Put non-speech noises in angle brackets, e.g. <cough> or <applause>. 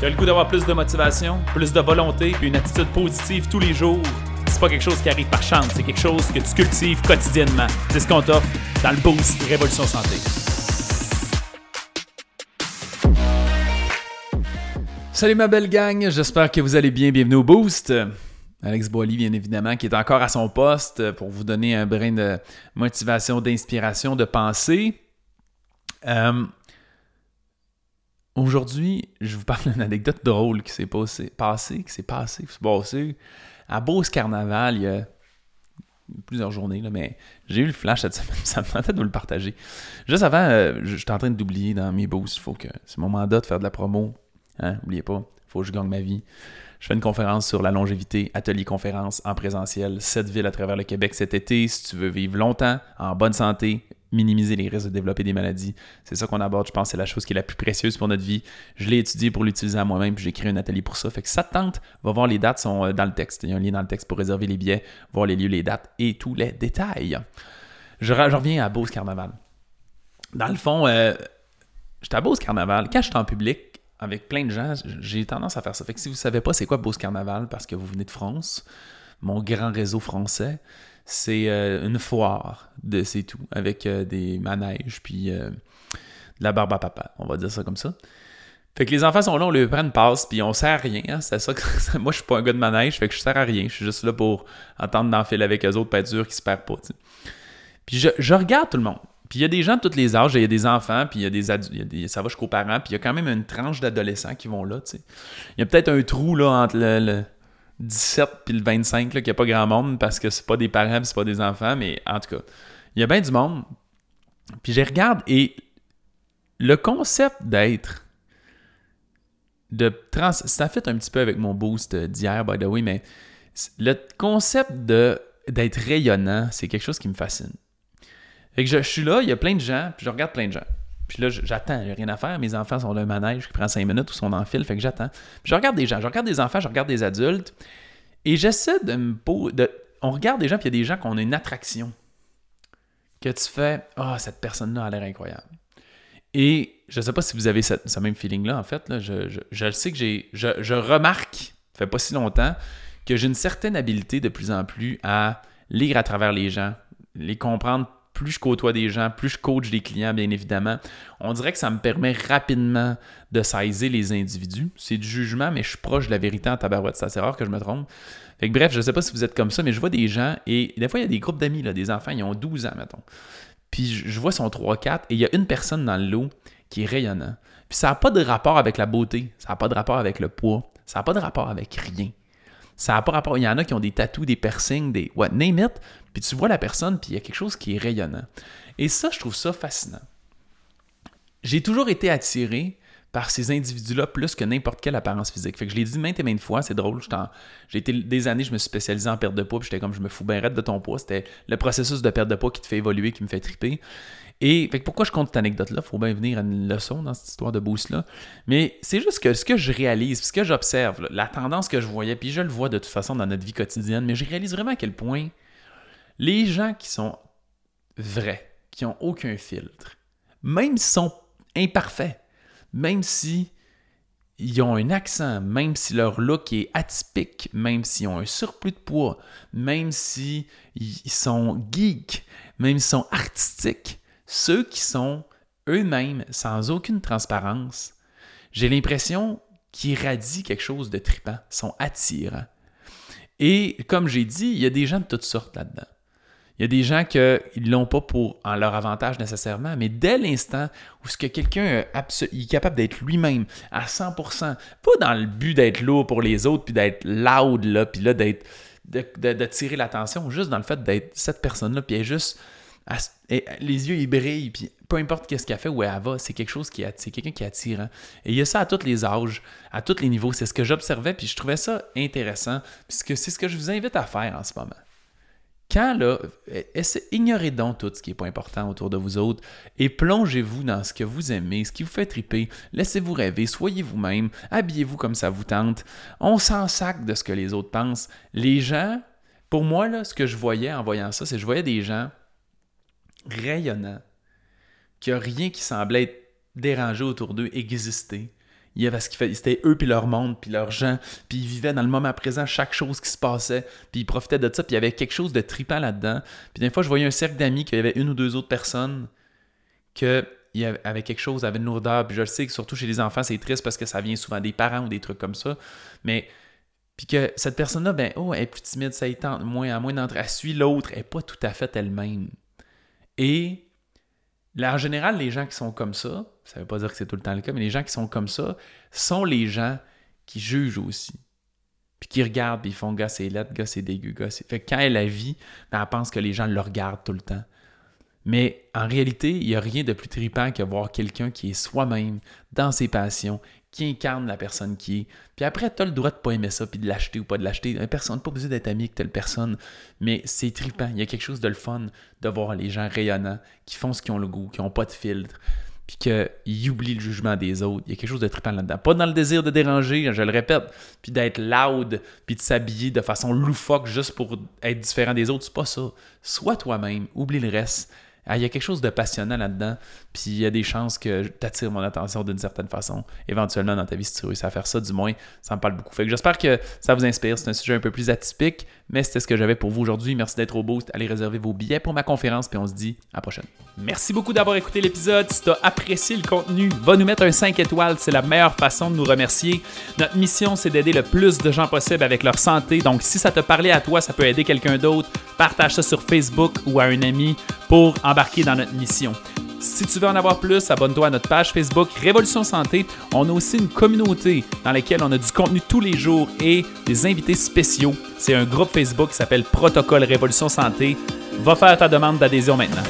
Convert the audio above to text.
Tu as le goût d'avoir plus de motivation, plus de volonté, puis une attitude positive tous les jours? C'est pas quelque chose qui arrive par chance, c'est quelque chose que tu cultives quotidiennement. C'est ce qu'on t'offre dans le Boost Révolution Santé. Salut ma belle gang, j'espère que vous allez bien. Bienvenue au Boost. Alex Boily, bien évidemment, qui est encore à son poste pour vous donner un brin de motivation, d'inspiration, de pensée. Euh, Aujourd'hui, je vous parle <laughs> d'une anecdote drôle qui s'est passée, passé, qui s'est passée, qui s'est passée à Beauce Carnaval il y a plusieurs journées, là, mais j'ai eu le flash cette <laughs> semaine, ça me tentait de vous le partager. Juste avant, euh, j'étais en train d'oublier dans mes boosts, il faut que c'est mon mandat de faire de la promo. Hein, n'oubliez pas, il faut que je gagne ma vie. Je fais une conférence sur la longévité, atelier conférence en présentiel, sept villes à travers le Québec cet été. Si tu veux vivre longtemps, en bonne santé, minimiser les risques de développer des maladies. C'est ça qu'on aborde. Je pense c'est la chose qui est la plus précieuse pour notre vie. Je l'ai étudié pour l'utiliser à moi-même, puis j'ai créé un atelier pour ça. Fait que ça te tente, va voir les dates, sont euh, dans le texte. Il y a un lien dans le texte pour réserver les billets, voir les lieux, les dates et tous les détails. Je, reviens à Beauce Carnaval. Dans le fond, euh, j'étais à Beauce Carnaval. Quand j'étais en public, avec plein de gens, j'ai tendance à faire ça. Fait que si vous ne savez pas c'est quoi Beauce Carnaval parce que vous venez de France, mon grand réseau français, c'est euh, une foire de c'est tout, avec euh, des manèges, puis euh, de la barbe à papa, on va dire ça comme ça. Fait que les enfants sont là, on leur prend une passe, puis on sert à rien. Hein, c'est ça <laughs> moi, je suis pas un gars de manège, fait que je sers à rien. Je suis juste là pour entendre d'enfiler avec eux autres, pas être dur qui se perdent pas. Puis je, regarde tout le monde. Puis il y a des gens de tous les âges, il y a des enfants, puis il y a des adultes, ça va jusqu'aux parents, puis il y a quand même une tranche d'adolescents qui vont là. Il y a peut-être un trou là, entre le 17 puis le 25, qu'il n'y a pas grand monde parce que c'est pas des parents, c'est pas des enfants, mais en tout cas, il y a bien du monde. Puis je regarde et le concept d'être de trans ça fait un petit peu avec mon boost d'hier by the way mais le concept d'être rayonnant, c'est quelque chose qui me fascine. Fait que je, suis là, il y a plein de gens, puis je regarde plein de gens. Puis là, j'attends, a rien à faire. Mes enfants sont d'un manège qui prend cinq minutes ou sont en fil, fait que j'attends. Puis je regarde des gens, je regarde des enfants, je regarde des adultes. Et j'essaie de me de, On regarde des gens, puis il y a des gens qui ont une attraction. Que tu fais Ah, cette personne-là a l'air incroyable. Et je ne sais pas si vous avez ce même feeling-là, en fait. Là, je, je, je, sais que j'ai. Je, je remarque, ça fait pas si longtemps, que j'ai une certaine habileté de plus en plus à lire à travers les gens, les comprendre plus je côtoie des gens, plus je coach des clients, bien évidemment, on dirait que ça me permet rapidement de saisir les individus. C'est du jugement, mais je suis proche de la vérité en tabarouette. C'est rare que je me trompe. Bref, je ne sais pas si vous êtes comme ça, mais je vois des gens, et des fois, il y a des groupes d'amis, des enfants, ils ont 12 ans, mettons. Puis je vois son 3-4, et il y a une personne dans le lot qui est rayonnant. Puis ça n'a pas de rapport avec la beauté, ça n'a pas de rapport avec le poids, ça n'a pas de rapport avec rien. Ça n'a pas rapport. Il y en a qui ont des tatous, des piercings, des what, name it. Puis tu vois la personne, puis il y a quelque chose qui est rayonnant. Et ça, je trouve ça fascinant. J'ai toujours été attiré par ces individus-là plus que n'importe quelle apparence physique. Que je l'ai dit maintes et maintes fois, c'est drôle. J'ai été des années, je me suis spécialisé en perte de poids, puis j'étais comme je me fous bien raide de ton poids. C'était le processus de perte de poids qui te fait évoluer, qui me fait triper. Et pourquoi je compte cette anecdote-là? Faut bien venir à une leçon dans cette histoire de boost-là. Mais c'est juste que ce que je réalise, ce que j'observe, la tendance que je voyais, puis je le vois de toute façon dans notre vie quotidienne, mais je réalise vraiment à quel point les gens qui sont vrais, qui n'ont aucun filtre, même s'ils sont imparfaits, même si ils ont un accent, même si leur look est atypique, même s'ils ont un surplus de poids, même s'ils sont geeks, même s'ils sont artistiques, ceux qui sont eux-mêmes sans aucune transparence, j'ai l'impression qu'ils irradient quelque chose de tripant, sont attirants. Et comme j'ai dit, il y a des gens de toutes sortes là-dedans. Il y a des gens qui ne l'ont pas pour en leur avantage nécessairement, mais dès l'instant où ce que quelqu'un est capable d'être lui-même à 100%, pas dans le but d'être lourd pour les autres, puis d'être loud, là, puis là, d'être, de, tirer l'attention, juste dans le fait d'être cette personne-là, puis elle juste les yeux ils brillent, puis peu importe qu'est-ce qu'elle fait où elle va, c'est quelque chose qui c'est quelqu'un qui attire. Hein. Et il y a ça à tous les âges, à tous les niveaux. C'est ce que j'observais, puis je trouvais ça intéressant, puisque c'est ce que je vous invite à faire en ce moment. Quand là, ignorez donc tout ce qui n'est pas important autour de vous autres et plongez-vous dans ce que vous aimez, ce qui vous fait triper. Laissez-vous rêver, soyez vous-même, habillez-vous comme ça vous tente. On s'en sac de ce que les autres pensent. Les gens, pour moi, là, ce que je voyais en voyant ça, c'est que je voyais des gens rayonnant, qu'il n'y a rien qui semblait être dérangé autour d'eux exister. Il y avait ce qu'ils c'était eux puis leur monde puis leurs gens, puis ils vivaient dans le moment présent chaque chose qui se passait, puis ils profitaient de ça, puis il y avait quelque chose de tripant là-dedans. Puis des fois, je voyais un cercle d'amis qu'il y avait une ou deux autres personnes que il y avait quelque chose, avait une lourdeur, puis je le sais que surtout chez les enfants, c'est triste parce que ça vient souvent des parents ou des trucs comme ça, mais puis que cette personne-là, ben, oh, elle est plus timide, ça y tente moins, à moins d'entrer, elle suit l'autre, elle n'est pas tout à fait elle-même. Et là, en général, les gens qui sont comme ça, ça ne veut pas dire que c'est tout le temps le cas, mais les gens qui sont comme ça sont les gens qui jugent aussi. Puis qui regardent, puis ils font gars, c'est lettre, gars, c'est dégueu, gars. Fait que quand elle a vie, ben, elle pense que les gens le regardent tout le temps. Mais en réalité, il n'y a rien de plus tripant que voir quelqu'un qui est soi-même, dans ses passions, qui incarne la personne qui est. Puis après, tu as le droit de pas aimer ça, puis de l'acheter ou pas de l'acheter. Personne, pas besoin d'être ami avec telle personne, mais c'est tripant. Il y a quelque chose de le fun de voir les gens rayonnants, qui font ce qu'ils ont le goût, qui n'ont pas de filtre, puis qu'ils oublient le jugement des autres. Il y a quelque chose de trippant là-dedans. Pas dans le désir de déranger, je le répète, puis d'être loud, puis de s'habiller de façon loufoque juste pour être différent des autres. C'est pas ça. Sois toi-même, oublie le reste. Ah, il y a quelque chose de passionnant là-dedans, puis il y a des chances que tu attires mon attention d'une certaine façon, éventuellement dans ta vie, si tu réussis à faire ça, du moins, ça me parle beaucoup. Fait que j'espère que ça vous inspire. C'est un sujet un peu plus atypique, mais c'était ce que j'avais pour vous aujourd'hui. Merci d'être au boost. Allez réserver vos billets pour ma conférence, puis on se dit à la prochaine. Merci beaucoup d'avoir écouté l'épisode. Si tu as apprécié le contenu, va nous mettre un 5 étoiles. C'est la meilleure façon de nous remercier. Notre mission, c'est d'aider le plus de gens possible avec leur santé. Donc, si ça te parlait à toi, ça peut aider quelqu'un d'autre. Partage ça sur Facebook ou à un ami pour embarquer dans notre mission. Si tu veux en avoir plus, abonne-toi à notre page Facebook Révolution Santé. On a aussi une communauté dans laquelle on a du contenu tous les jours et des invités spéciaux. C'est un groupe Facebook qui s'appelle Protocole Révolution Santé. Va faire ta demande d'adhésion maintenant.